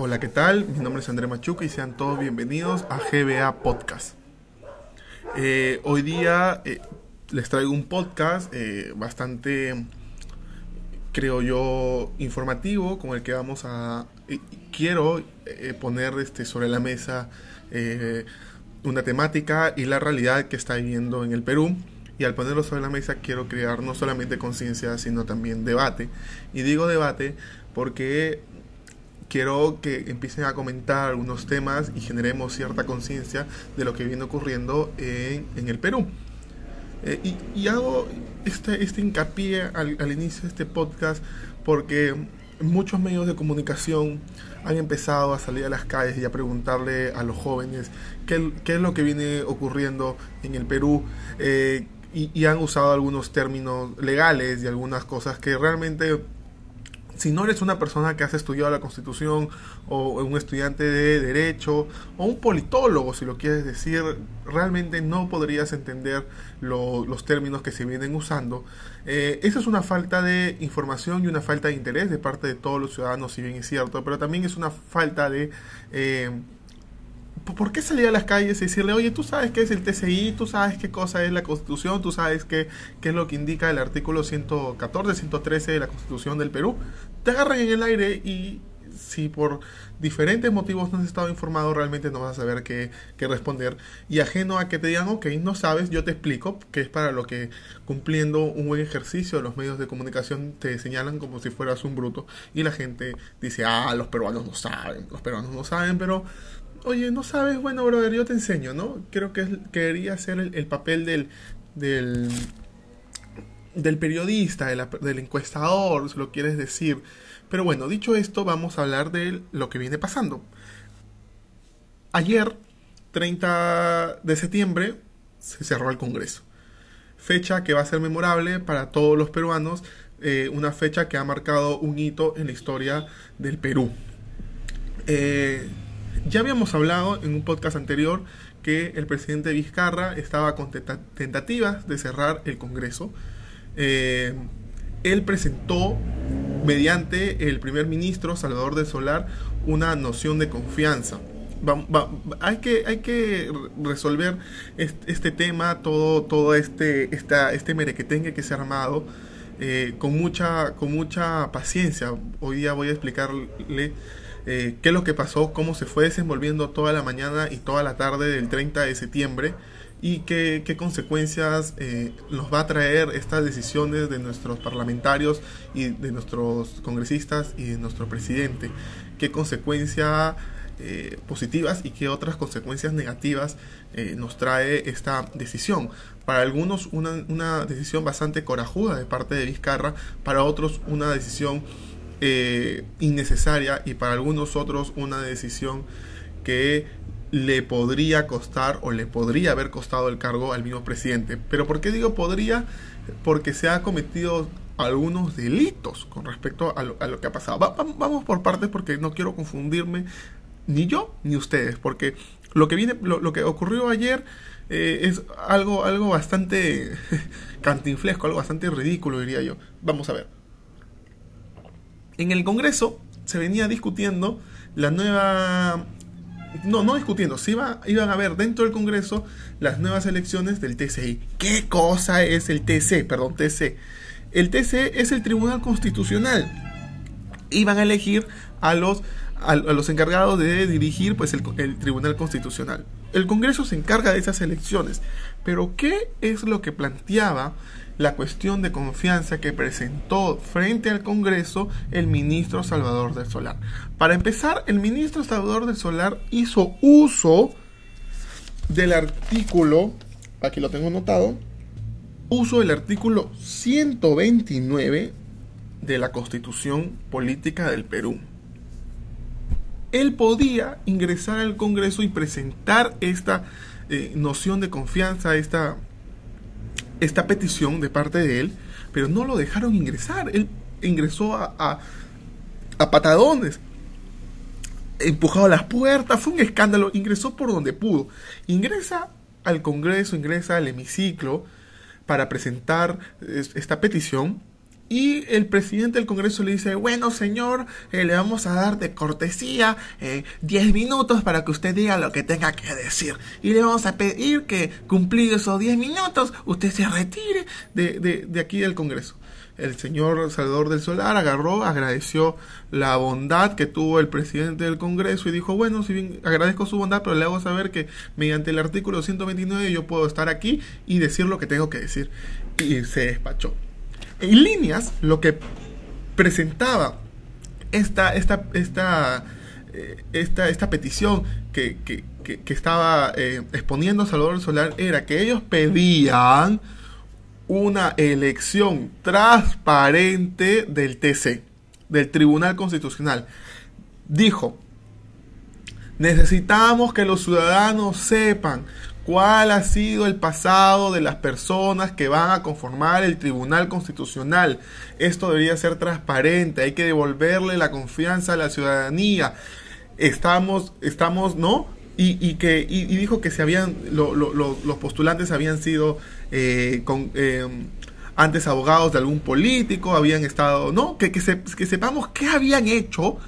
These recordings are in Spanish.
Hola, ¿qué tal? Mi nombre es André Machuca y sean todos bienvenidos a GBA Podcast. Eh, hoy día eh, les traigo un podcast eh, bastante, creo yo, informativo con el que vamos a... quiero poner este, sobre la mesa una temática y la realidad que está viviendo en el Perú. Y al ponerlo sobre la mesa quiero crear no solamente conciencia, sino también debate. Y digo debate porque quiero que empiecen a comentar algunos temas y generemos cierta conciencia de lo que viene ocurriendo en, el Perú. Eh, y, hago este, este hincapié al, inicio de este podcast porque muchos medios de comunicación han empezado a salir a las calles y a preguntarle a los jóvenes qué, es lo que viene ocurriendo en el Perú. Eh, y, y, han usado algunos términos legales y algunas cosas que realmente si no eres una persona que has estudiado la Constitución o un estudiante de Derecho o un politólogo, si lo quieres decir, realmente no podrías entender los términos que se vienen usando. Eh, esa es una falta de información y una falta de interés de parte de todos los ciudadanos, si bien es cierto, pero también es una falta de... Eh, ¿por qué salir a las calles y decirle, oye, tú sabes qué es el TCI, tú sabes qué cosa es la Constitución, tú sabes qué, qué es lo que indica el artículo 114, 113 de la Constitución del Perú? Te agarran en el aire y si por diferentes motivos no has estado informado, realmente no vas a saber qué, qué, responder. Y ajeno a que te digan, ok, no sabes, yo te explico, que es para lo que cumpliendo un buen ejercicio los medios de comunicación te señalan como si fueras un bruto. Y la gente dice, ah, los peruanos no saben, los peruanos no saben, pero oye, no sabes, bueno, brother, yo te enseño, ¿no? Creo que quería ser el, papel del, del, del periodista, del encuestador, si lo quieres decir. Pero bueno, dicho esto, vamos a hablar de lo que viene pasando. Ayer, 30 de septiembre, se cerró el Congreso. Fecha que va a ser memorable para todos los peruanos, eh, una fecha que ha marcado un hito en la historia del Perú. Eh, ya habíamos hablado en un podcast anterior que el presidente Vizcarra estaba con tentativas de cerrar el Congreso. Eh, él presentó mediante el primer ministro Salvador de Solar una noción de confianza. hay, que, hay que resolver este, tema, todo, todo este, esta, este merequetengue que se ha armado eh, con, mucha, con mucha paciencia. Hoy día voy a explicarle eh, qué es lo que pasó, cómo se fue desenvolviendo toda la mañana y toda la tarde del 30 de septiembre y qué, consecuencias eh, nos va a traer estas decisiones de nuestros parlamentarios y de nuestros congresistas y de nuestro presidente. Qué consecuencias eh, positivas y qué otras consecuencias negativas nos trae esta decisión. Para algunos una, una decisión bastante corajuda de parte de Vizcarra, para otros una decisión eh, innecesaria y para algunos otros una decisión que le podría costar o le podría haber costado el cargo al mismo presidente. Pero ¿por qué digo podría? Porque se ha cometido algunos delitos con respecto a lo, que ha pasado. vamos por partes porque no quiero confundirme ni yo ni ustedes, porque lo que viene, lo, que ocurrió ayer eh, es algo, algo bastante cantinflesco, algo bastante ridículo, diría yo. Vamos a ver. En el Congreso se venía discutiendo la nueva... No, no discutiendo, se iba, iban a ver dentro del Congreso las nuevas elecciones del TCI. ¿Qué cosa es el TC? Perdón, TC. El TC es el Tribunal Constitucional. Iban a elegir a los, a, los encargados de dirigir pues, el, el Tribunal Constitucional. El Congreso se encarga de esas elecciones. Pero ¿qué es lo que planteaba la cuestión de confianza que presentó frente al Congreso el ministro Salvador del Solar. Para empezar, el ministro Salvador del Solar hizo uso del artículo, aquí lo tengo notado, uso del artículo 129 de la Constitución Política del Perú. Él podía ingresar al Congreso y presentar esta eh, noción de confianza, esta esta petición de parte de él, pero no lo dejaron ingresar. Él ingresó a, a, patadones, empujado a las puertas, fue un escándalo, ingresó por donde pudo. Ingresa al Congreso, ingresa al hemiciclo para presentar esta petición Y el presidente del Congreso le dice, bueno señor, eh, le vamos a dar de cortesía 10 eh, minutos para que usted diga lo que tenga que decir. Y le vamos a pedir que cumplido esos 10 minutos, usted se retire de, de, de aquí del Congreso el señor Salvador del Solar agarró, agradeció la bondad que tuvo el presidente del Congreso y dijo, bueno, si bien agradezco su bondad, pero le hago saber que mediante el artículo 129 yo puedo estar aquí y decir lo que tengo que decir. Y se despachó. En líneas, lo que presentaba esta, esta, esta, eh, esta, esta petición que, que, que, estaba eh, exponiendo Salvador Solar era que ellos pedían una elección transparente del TC, del Tribunal Constitucional. Dijo, necesitamos que los ciudadanos sepan cuál ha sido el pasado de las personas que van a conformar el Tribunal Constitucional. Esto debería ser transparente, hay que devolverle la confianza a la ciudadanía. Estamos, estamos, ¿no? Y, que y, dijo que se habían los postulantes habían sido eh, con, eh, antes abogados de algún político habían estado no que, que, que sepamos qué habían hecho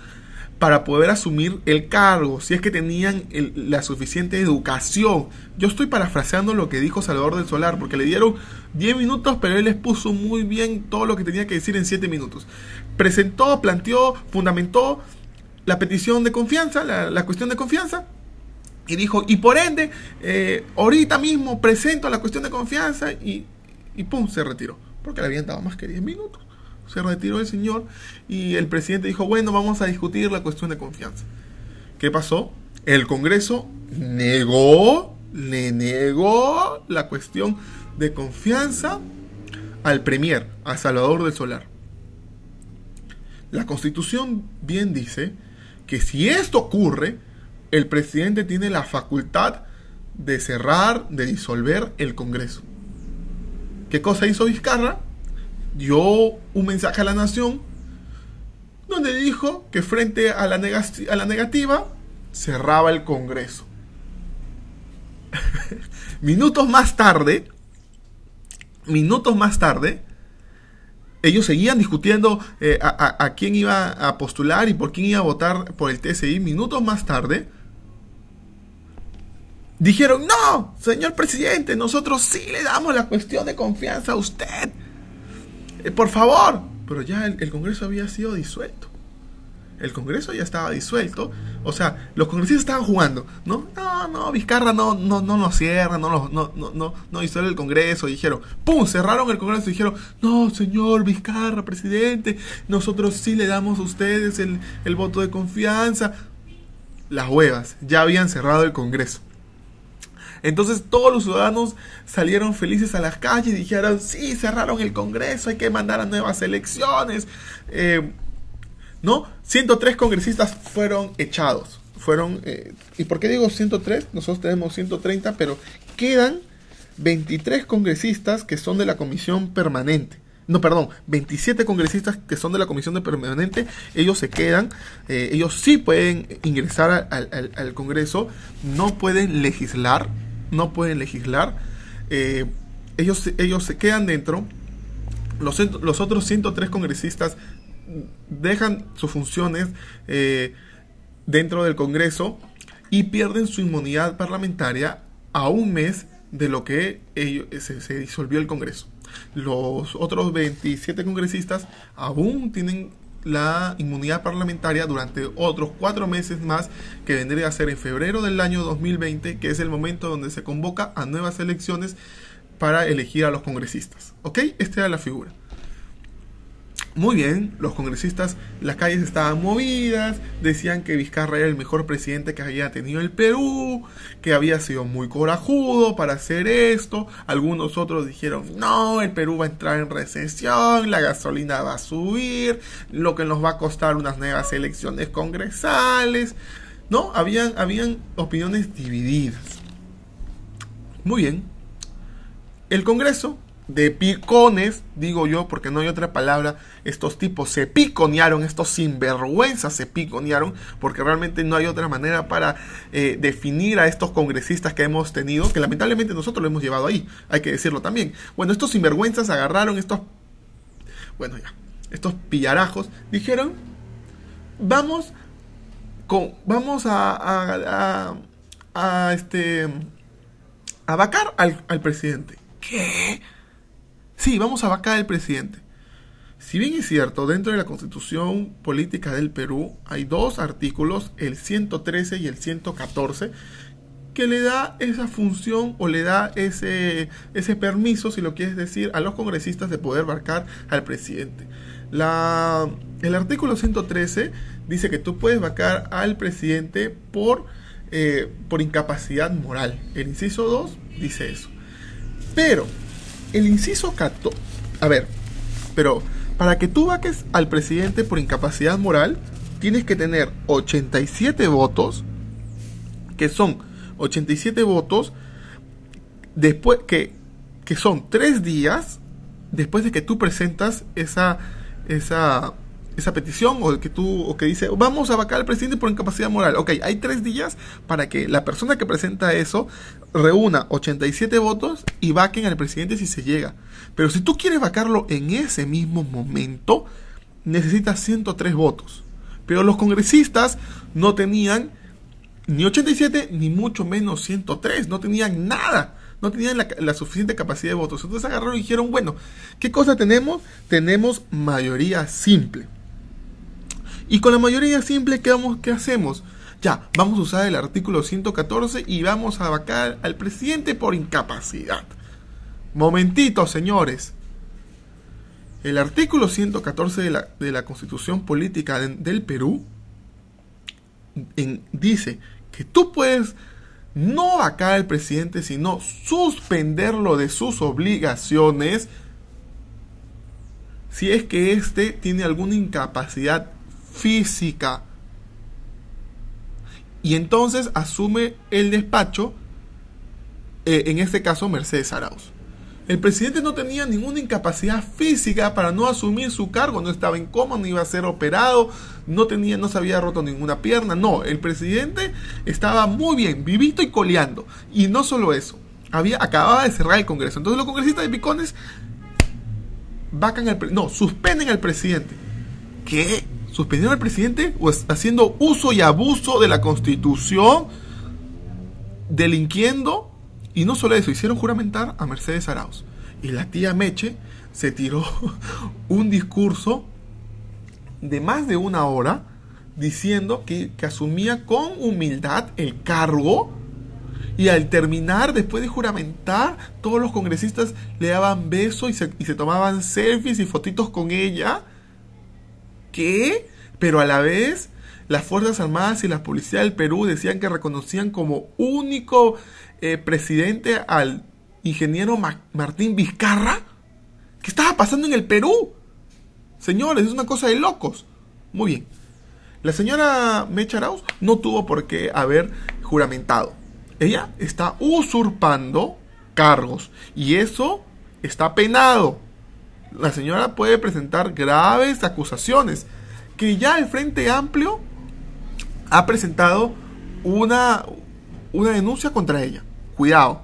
para poder asumir el cargo, si es que tenían la suficiente educación. Yo estoy parafraseando lo que dijo Salvador del Solar, porque le dieron 10 minutos, pero él les puso muy bien todo lo que tenía que decir en 7 minutos. Presentó, planteó, fundamentó la petición de confianza, la, cuestión de confianza, y dijo, y por ende, eh, ahorita mismo presento la cuestión de confianza y, y pum, se retiró, porque le habían dado más que 10 minutos se retiró el señor y el presidente dijo, bueno, vamos a discutir la cuestión de confianza. ¿Qué pasó? El Congreso negó, le negó la cuestión de confianza al Premier, a Salvador del Solar. La Constitución bien dice que si esto ocurre, el presidente tiene la facultad de cerrar, de disolver el Congreso. ¿Qué cosa hizo Vizcarra? Dio un mensaje a la nación donde dijo que frente a la, a la negativa cerraba el Congreso. minutos más tarde, minutos más tarde, ellos seguían discutiendo eh, a, a, quién iba a postular y por quién iba a votar por el TSI. Minutos más tarde, dijeron, no, señor presidente, nosotros sí le damos la cuestión de confianza a usted. Eh, por favor. Pero ya el, Congreso había sido disuelto. El Congreso ya estaba disuelto. O sea, los congresistas estaban jugando. No, no, no, Vizcarra no, no, no nos cierra, no, no, no, no, no disuelve el Congreso. dijeron, ¡pum! Cerraron el Congreso y dijeron, no, señor Vizcarra, presidente, nosotros sí le damos a ustedes el, el voto de confianza. Las huevas, ya habían cerrado el Congreso. Entonces todos los ciudadanos salieron felices a las calles y dijeron, sí, cerraron el Congreso, hay que mandar a nuevas elecciones. Eh, ¿No? 103 congresistas fueron echados. Fueron, eh, ¿Y por qué digo 103? Nosotros tenemos 130, pero quedan 23 congresistas que son de la comisión permanente. No, perdón, 27 congresistas que son de la comisión de permanente, ellos se quedan, eh, ellos sí pueden ingresar al Congreso, no pueden legislar, no pueden legislar. Eh, ellos, ellos se quedan dentro. Los, los, otros 103 congresistas dejan sus funciones eh, dentro del Congreso y pierden su inmunidad parlamentaria a un mes de lo que se, se, disolvió el Congreso. Los otros 27 congresistas aún tienen la inmunidad parlamentaria durante otros cuatro meses más que vendría a ser en febrero del año 2020, que es el momento donde se convoca a nuevas elecciones para elegir a los congresistas. ¿Ok? Esta era la figura. Muy bien, los congresistas, las calles estaban movidas, decían que Vizcarra era el mejor presidente que había tenido el Perú, que había sido muy corajudo para hacer esto. Algunos otros dijeron, no, el Perú va a entrar en recesión, la gasolina va a subir, lo que nos va a costar unas nuevas elecciones congresales. No, habían, habían opiniones divididas. Muy bien. El Congreso de picones, digo yo, porque no hay otra palabra, estos tipos se piconearon, estos sinvergüenzas se piconearon, porque realmente no hay otra manera para eh, definir a estos congresistas que hemos tenido, que lamentablemente nosotros lo hemos llevado ahí, hay que decirlo también. Bueno, estos sinvergüenzas agarraron estos bueno ya, estos pillarajos dijeron, vamos con, vamos a, a, a, este, a vacar al, al presidente. ¿Qué? Sí, vamos a vacar al presidente. Si bien es cierto, dentro de la constitución política del Perú hay dos artículos, el 113 y el 114, que le da esa función o le da ese, ese permiso, si lo quieres decir, a los congresistas de poder vacar al presidente. El artículo 113 dice que tú puedes vacar al presidente por, eh, por incapacidad moral. El inciso 2 dice eso. Pero, el inciso 14... A ver, pero para que tú vaques al presidente por incapacidad moral, tienes que tener 87 votos, que son 87 votos, después que, que son 3 días después de que tú presentas esa esa, esa petición o que tú o que dice vamos a vacar al presidente por incapacidad moral. Ok, hay tres días para que la persona que presenta eso reúna 87 votos y vaquen al presidente si se llega. Pero si tú quieres vacarlo en ese mismo momento, necesitas 103 votos. Pero los congresistas no tenían ni 87 ni mucho menos 103, no tenían nada no tenían la, suficiente capacidad de votos. Entonces agarraron y dijeron, bueno, ¿qué cosa tenemos? Tenemos mayoría simple. Y con la mayoría simple, ¿qué, vamos, qué hacemos? Ya, vamos a usar el artículo 114 y vamos a vacar al presidente por incapacidad. Momentito, señores. El artículo 114 de la, de la Constitución Política del Perú dice que tú puedes no vacar al presidente, sino suspenderlo de sus obligaciones si es que éste tiene alguna incapacidad física. Y entonces asume el despacho, eh, en este caso Mercedes Arauz. El presidente no tenía ninguna incapacidad física para no asumir su cargo, no estaba en coma, no iba a ser operado, no tenía, no se había roto ninguna pierna, no, el presidente estaba muy bien, vivito y coleando. Y no solo eso, había, acababa de cerrar el Congreso. Entonces los congresistas de Picones vacan al no, suspenden al presidente. ¿Qué? ¿Suspendieron al presidente? ¿O haciendo uso y abuso de la constitución? ¿Delinquiendo? Y no solo eso, hicieron juramentar a Mercedes Arauz. Y la tía Meche se tiró un discurso de más de una hora diciendo que, asumía con humildad el cargo y al terminar, después de juramentar, todos los congresistas le daban besos y se, y se tomaban selfies y fotitos con ella. ¿Qué? Pero a la vez, las Fuerzas Armadas y la Policía del Perú decían que reconocían como único eh, presidente al ingeniero Martín Vizcarra? ¿Qué estaba pasando en el Perú? Señores, es una cosa de locos. Muy bien. La señora Mecharaus no tuvo por qué haber juramentado. Ella está usurpando cargos y eso está penado. La señora puede presentar graves acusaciones que ya el Frente Amplio ha presentado una, una denuncia contra ella cuidado.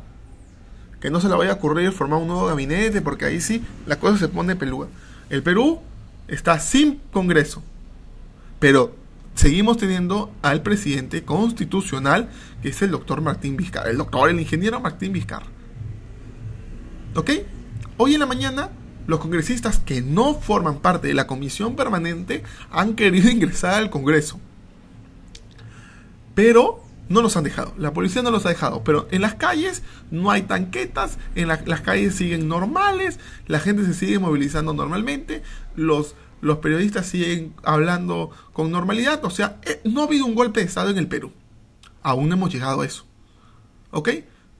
Que no se le vaya a ocurrir formar un nuevo gabinete, porque ahí sí la cosa se pone peluda. El Perú está sin Congreso, pero seguimos teniendo al presidente constitucional, que es el doctor Martín Vizcarra, el doctor, el ingeniero Martín Vizcarra. ¿Ok? Hoy en la mañana, los congresistas que no forman parte de la comisión permanente han querido ingresar al Congreso. Pero no los han dejado, la policía no los ha dejado, pero en las calles no hay tanquetas, en las calles siguen normales, la gente se sigue movilizando normalmente, los, los periodistas siguen hablando con normalidad, o sea, eh, no ha habido un golpe de Estado en el Perú, aún no hemos llegado a eso, ¿ok?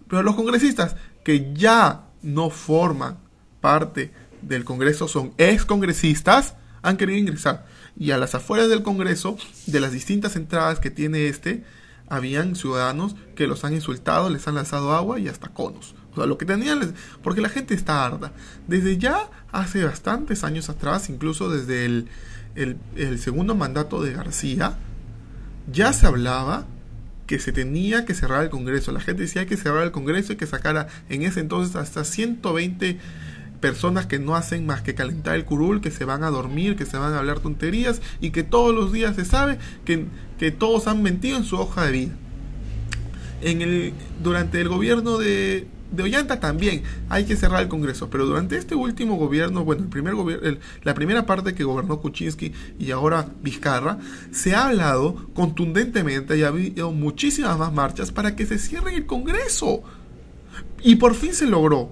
Pero los congresistas que ya no forman parte del Congreso, son ex congresistas, han querido ingresar, y a las afueras del Congreso, de las distintas entradas que tiene este, habían ciudadanos que los han insultado, les han lanzado agua y hasta conos. O sea, lo que tenían, porque la gente está harta. Desde ya hace bastantes años atrás, incluso desde el, el, segundo mandato de García, ya se hablaba que se tenía que cerrar el Congreso. La gente decía que cerrar el Congreso y que sacara en ese entonces hasta 120 personas que no hacen más que calentar el curul, que se van a dormir, que se van a hablar tonterías y que todos los días se sabe que, que todos han mentido en su hoja de vida. En el, durante el gobierno de, de Ollanta también hay que cerrar el Congreso, pero durante este último gobierno, bueno, el primer gobierno, la primera parte que gobernó Kuczynski y ahora Vizcarra, se ha hablado contundentemente y ha habido muchísimas más marchas para que se cierre el Congreso. Y por fin se logró.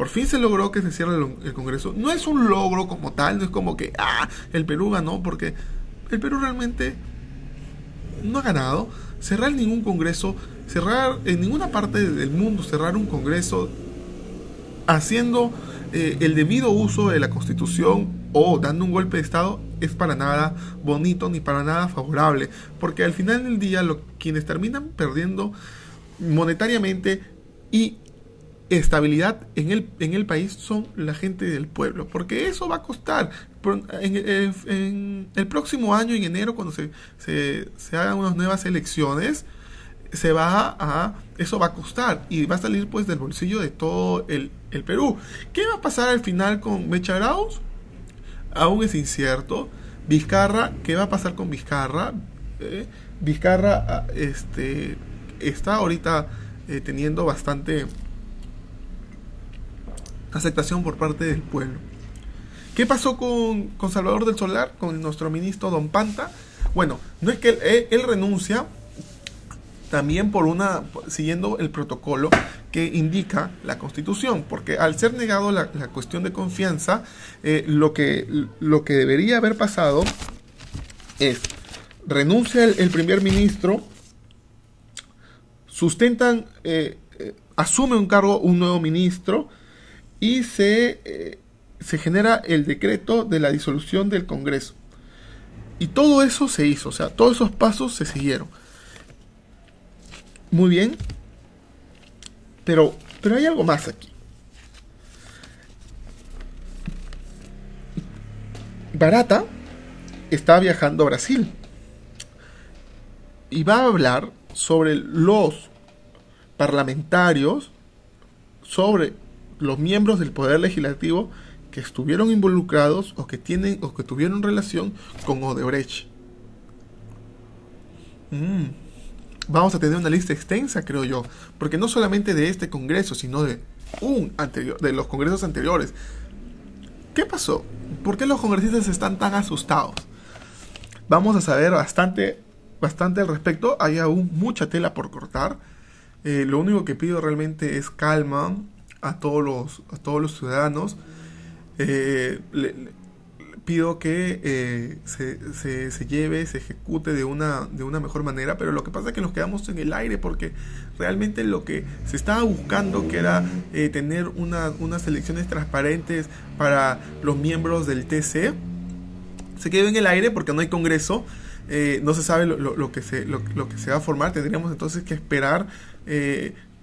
Por fin se logró que se cierre el, Congreso. No es un logro como tal, no es como que, ah, el Perú ganó, porque el Perú realmente no ha ganado. Cerrar ningún Congreso cerrar en ninguna parte del mundo, cerrar un Congreso haciendo eh, el debido uso de la Constitución o dando un golpe de Estado es para nada bonito ni para nada favorable, porque al final del día lo, quienes terminan perdiendo monetariamente y estabilidad en el, en el país son la gente del pueblo, porque eso va a costar. En, el próximo año, en enero, cuando se, se, hagan unas nuevas elecciones, se va a, eso va a costar y va a salir pues del bolsillo de todo el, Perú. ¿Qué va a pasar al final con Mecha Graus? Aún es incierto. Vizcarra, ¿qué va a pasar con Vizcarra? Eh, Vizcarra ah, este, está ahorita eh, teniendo bastante aceptación por parte del pueblo. ¿Qué pasó con, Salvador del Solar, con nuestro ministro Don Panta? Bueno, no es que él, él renuncia, también por una siguiendo el protocolo que indica la Constitución, porque al ser negado la, cuestión de confianza, eh, lo, que, lo que debería haber pasado es renuncia el, primer ministro, sustentan, eh, eh, asume un cargo un nuevo ministro y se, se genera el decreto de la disolución del Congreso. Y todo eso se hizo, o sea, todos esos pasos se siguieron. Muy bien. Pero, pero hay algo más aquí. Barata está viajando a Brasil y va a hablar sobre los parlamentarios, sobre los miembros del Poder Legislativo que estuvieron involucrados o que tienen o que tuvieron relación con Odebrecht. Mm vamos a tener una lista extensa, creo yo, porque no solamente de este Congreso, sino de un anterior, de los congresos anteriores. ¿Qué pasó? ¿Por qué los congresistas están tan asustados? Vamos a saber bastante, bastante al respecto. Hay aún mucha tela por cortar. Eh, lo único que pido realmente es calma a todos los, a todos los ciudadanos. Eh, pido que eh, se, se, lleve, se ejecute de una, de una mejor manera, pero lo que pasa es que nos quedamos en el aire porque realmente lo que se estaba buscando, que era eh, tener unas elecciones transparentes para los miembros del TC, se quedó en el aire porque no hay congreso. No se sabe lo, lo, que se, lo, que se va a formar, tendríamos entonces que esperar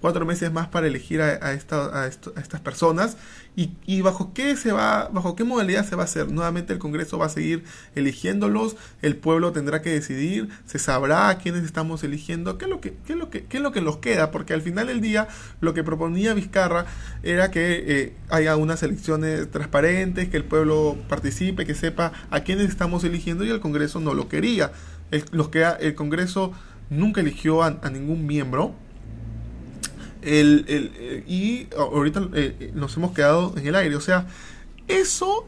cuatro meses más para elegir a, esta, a, estas personas y, y, bajo qué se va bajo qué modalidad se va a hacer nuevamente el Congreso va a seguir eligiéndolos el pueblo tendrá que decidir se sabrá a quiénes estamos eligiendo qué es lo que qué es lo que qué es lo que nos queda porque al final del día lo que proponía Vizcarra era que eh, haya unas elecciones transparentes que el pueblo participe que sepa a quiénes estamos eligiendo y el Congreso no lo quería. El, los que el Congreso nunca eligió a ningún miembro el, el, eh, y ahorita eh, eh, nos hemos quedado en el aire. O sea, eso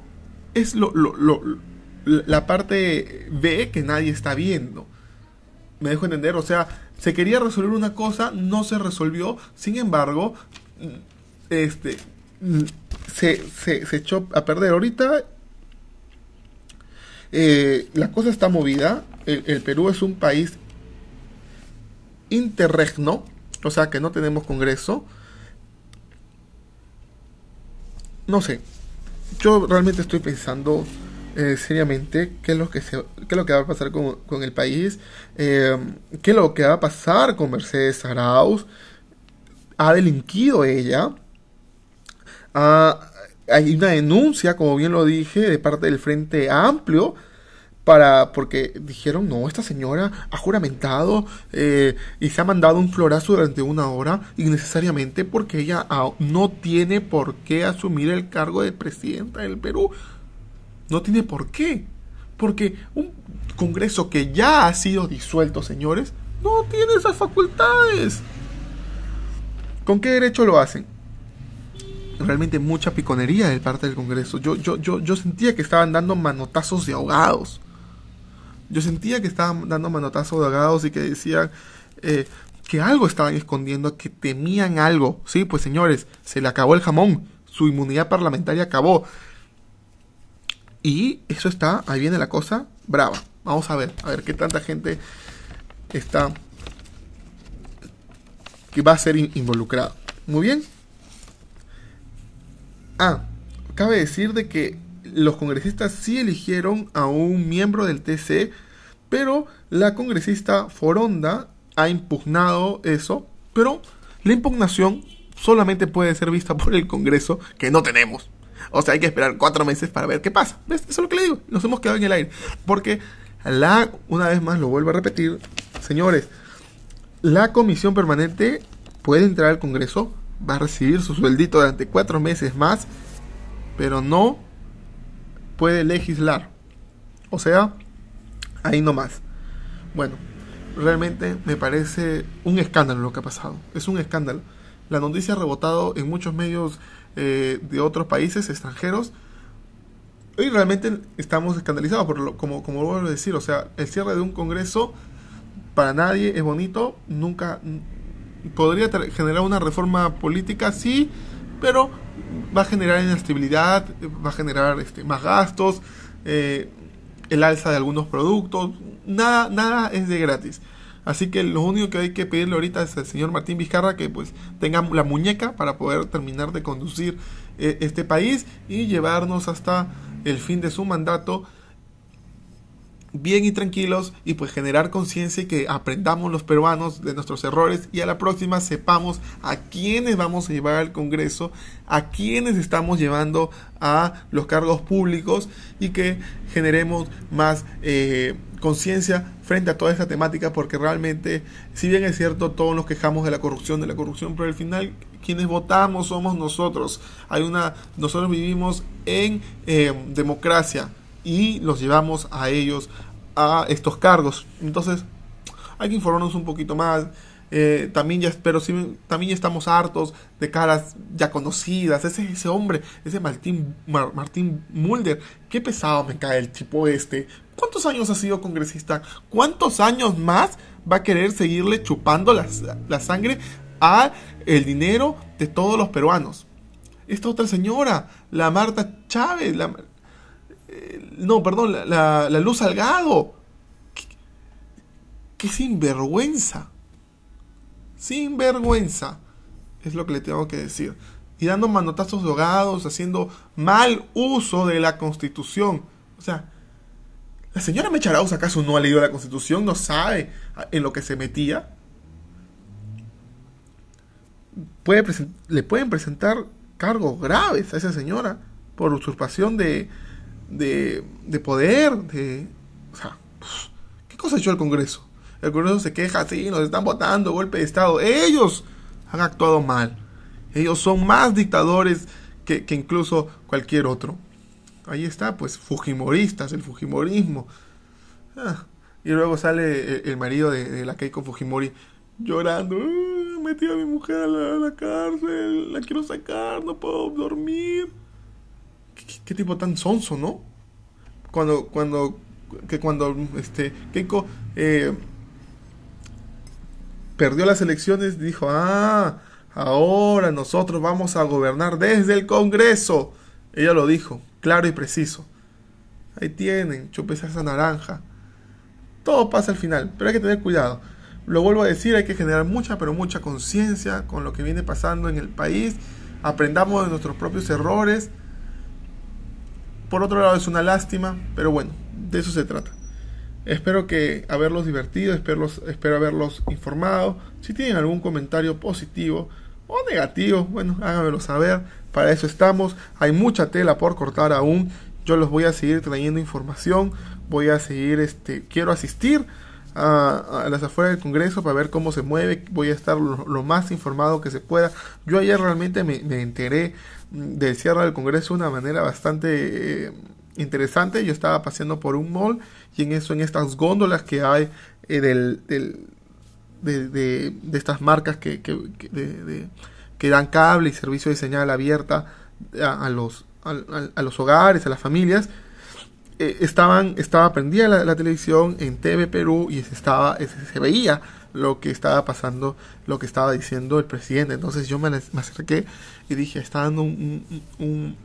es lo, lo, lo, la parte B que nadie está viendo. Me dejo entender, o sea, se quería resolver una cosa, no se resolvió, sin embargo, este, se, se, se echó a perder. Ahorita la cosa está movida, el, el Perú es un país interregno, o sea que no tenemos Congreso. No sé, yo realmente estoy pensando eh, seriamente qué es, lo que se, qué es lo que va a pasar con, el país, eh, qué es lo que va a pasar con Mercedes Arauz. Ha delinquido ella. hay una denuncia, como bien lo dije, de parte del Frente Amplio para porque dijeron no esta señora ha juramentado eh, y se ha mandado un florazo durante una hora innecesariamente porque ella no tiene por qué asumir el cargo de presidenta del Perú no tiene por qué porque un Congreso que ya ha sido disuelto señores no tiene esas facultades con qué derecho lo hacen realmente mucha piconería de parte del Congreso. Yo, yo, yo, yo sentía que estaban dando manotazos de ahogados. Yo sentía que estaban dando manotazos de ahogados y que decían eh, que algo estaban escondiendo, que temían algo. Sí, pues señores, se le acabó el jamón. Su inmunidad parlamentaria acabó. Y eso está, ahí viene la cosa brava. Vamos a ver, a ver qué tanta gente está que va a ser involucrada. Muy bien. Ah, cabe decir de que los congresistas sí eligieron a un miembro del TC, pero la congresista Foronda ha impugnado eso, pero la impugnación solamente puede ser vista por el Congreso, que no tenemos. O sea, hay que esperar cuatro meses para ver qué pasa. ¿Ves? Eso es lo que le digo. Nos hemos quedado en el aire. Porque la, una vez más lo vuelvo a repetir, señores, la comisión permanente puede entrar al Congreso, va a recibir su sueldito durante cuatro meses más, pero no puede legislar. O sea, ahí no más. Bueno, realmente me parece un escándalo lo que ha pasado. Es un escándalo. La noticia ha rebotado en muchos medios eh, de otros países extranjeros. Y realmente estamos escandalizados, por lo, como, como vuelvo a decir, o sea, el cierre de un congreso para nadie es bonito, nunca podría generar una reforma política, sí, pero va a generar inestabilidad, va a generar este, más gastos, eh, el alza de algunos productos, nada, nada es de gratis. Así que lo único que hay que pedirle ahorita es al señor Martín Vizcarra que pues tenga la muñeca para poder terminar de conducir eh, este país y llevarnos hasta el fin de su mandato bien y tranquilos y pues generar conciencia y que aprendamos los peruanos de nuestros errores y a la próxima sepamos a quiénes vamos a llevar al Congreso, a quiénes estamos llevando a los cargos públicos y que generemos más eh, conciencia frente a toda esta temática porque realmente si bien es cierto todos nos quejamos de la corrupción de la corrupción pero al final quienes votamos somos nosotros. Hay una nosotros vivimos en eh, democracia y los llevamos a ellos a estos cargos. Entonces, hay que informarnos un poquito más. Eh, también ya pero sí, también estamos hartos de caras ya conocidas. Ese, ese hombre, ese Martín, Martín Mulder, qué pesado me cae el tipo este. ¿Cuántos años ha sido congresista? ¿Cuántos años más va a querer seguirle chupando la, la sangre a el dinero de todos los peruanos? Esta otra señora, la Marta Chávez, la, no, perdón, la, Luz Salgado. ¿Qué, sinvergüenza. Sinvergüenza. Es lo que le tengo que decir. Y dando manotazos drogados, haciendo mal uso de la Constitución. O sea, ¿la señora Mecharaus acaso no ha leído la Constitución? ¿No sabe en lo que se metía? Puede le pueden presentar cargos graves a esa señora por usurpación de, de, de poder, de... O sea, ¿qué cosa ha hecho el Congreso? El Congreso se queja, sí, nos están votando, golpe de Estado. Ellos han actuado mal. Ellos son más dictadores que, incluso cualquier otro. Ahí está, pues, Fujimoristas, el Fujimorismo. Ah, y luego sale el, marido de, la Keiko Fujimori llorando. Ah, metí a mi mujer a la, cárcel, la quiero sacar, no puedo dormir qué, tipo tan sonso, ¿no? Cuando, cuando, que cuando este, Keiko eh, perdió las elecciones, dijo, ah, ahora nosotros vamos a gobernar desde el Congreso. Ella lo dijo, claro y preciso. Ahí tienen, chupes esa naranja. Todo pasa al final, pero hay que tener cuidado. Lo vuelvo a decir, hay que generar mucha, pero mucha conciencia con lo que viene pasando en el país. Aprendamos de nuestros propios errores por otro lado es una lástima, pero bueno, de eso se trata. Espero que haberlos divertido, espero, espero haberlos informado. Si tienen algún comentario positivo o negativo, bueno, háganmelo saber. Para eso estamos. Hay mucha tela por cortar aún. Yo los voy a seguir trayendo información voy a seguir, este, quiero asistir a, las afueras del Congreso para ver cómo se mueve, voy a estar lo, más informado que se pueda. Yo ayer realmente me, enteré del cierre del Congreso de una manera bastante eh, interesante. Yo estaba paseando por un mall y en eso, en estas góndolas que hay eh, del, del de, de, estas marcas que, que, de, que, dan cable y servicio de señal abierta a, los, a los hogares, a las familias, eh, estaban, estaba prendida la, televisión en TV Perú y se, estaba, se, veía lo que estaba pasando, lo que estaba diciendo el presidente. Entonces yo me, acerqué y dije, está dando un,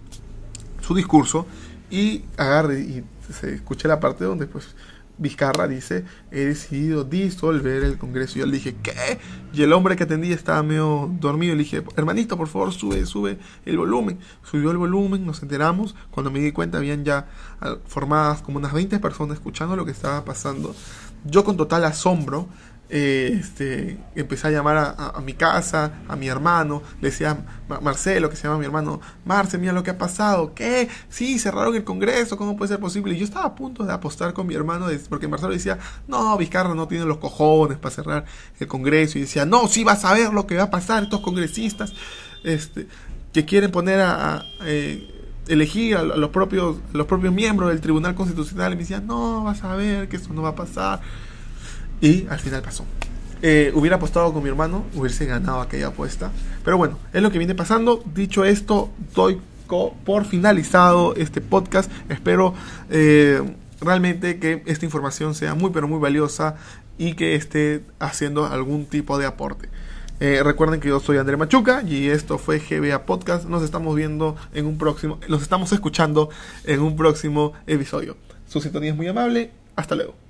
su discurso y agarré y se escuché la parte donde pues Vizcarra dice, he decidido disolver el Congreso. Y yo le dije, ¿qué? Y el hombre que atendía estaba medio dormido. Le dije, hermanito, por favor, sube, sube el volumen. Subió el volumen, nos enteramos. Cuando me di cuenta, habían ya ah, formadas como unas 20 personas escuchando lo que estaba pasando. Yo con total asombro eh, este, empecé a llamar a, mi casa, a mi hermano, le decía Marcelo, que se llama mi hermano, Marce, mira lo que ha pasado, ¿qué? Sí, cerraron el Congreso, ¿cómo puede ser posible? Y yo estaba a punto de apostar con mi hermano, porque Marcelo decía, no, Vizcarra no tiene los cojones para cerrar el Congreso, y decía, no, sí vas a ver lo que va a pasar, estos congresistas, este, que quieren poner a... Eh, elegir a los propios, los propios miembros del Tribunal Constitucional y me decía, no, vas a ver que eso no va a pasar. Y al final pasó. Eh, hubiera apostado con mi hermano, hubiese ganado aquella apuesta. Pero bueno, es lo que viene pasando. Dicho esto, doy por finalizado este podcast. Espero eh, realmente que esta información sea muy pero muy valiosa y que esté haciendo algún tipo de aporte. Eh, recuerden que yo soy André Machuca y esto fue GBA Podcast. Nos estamos viendo en un próximo, nos estamos escuchando en un próximo episodio. Su sintonía es muy amable. Hasta luego.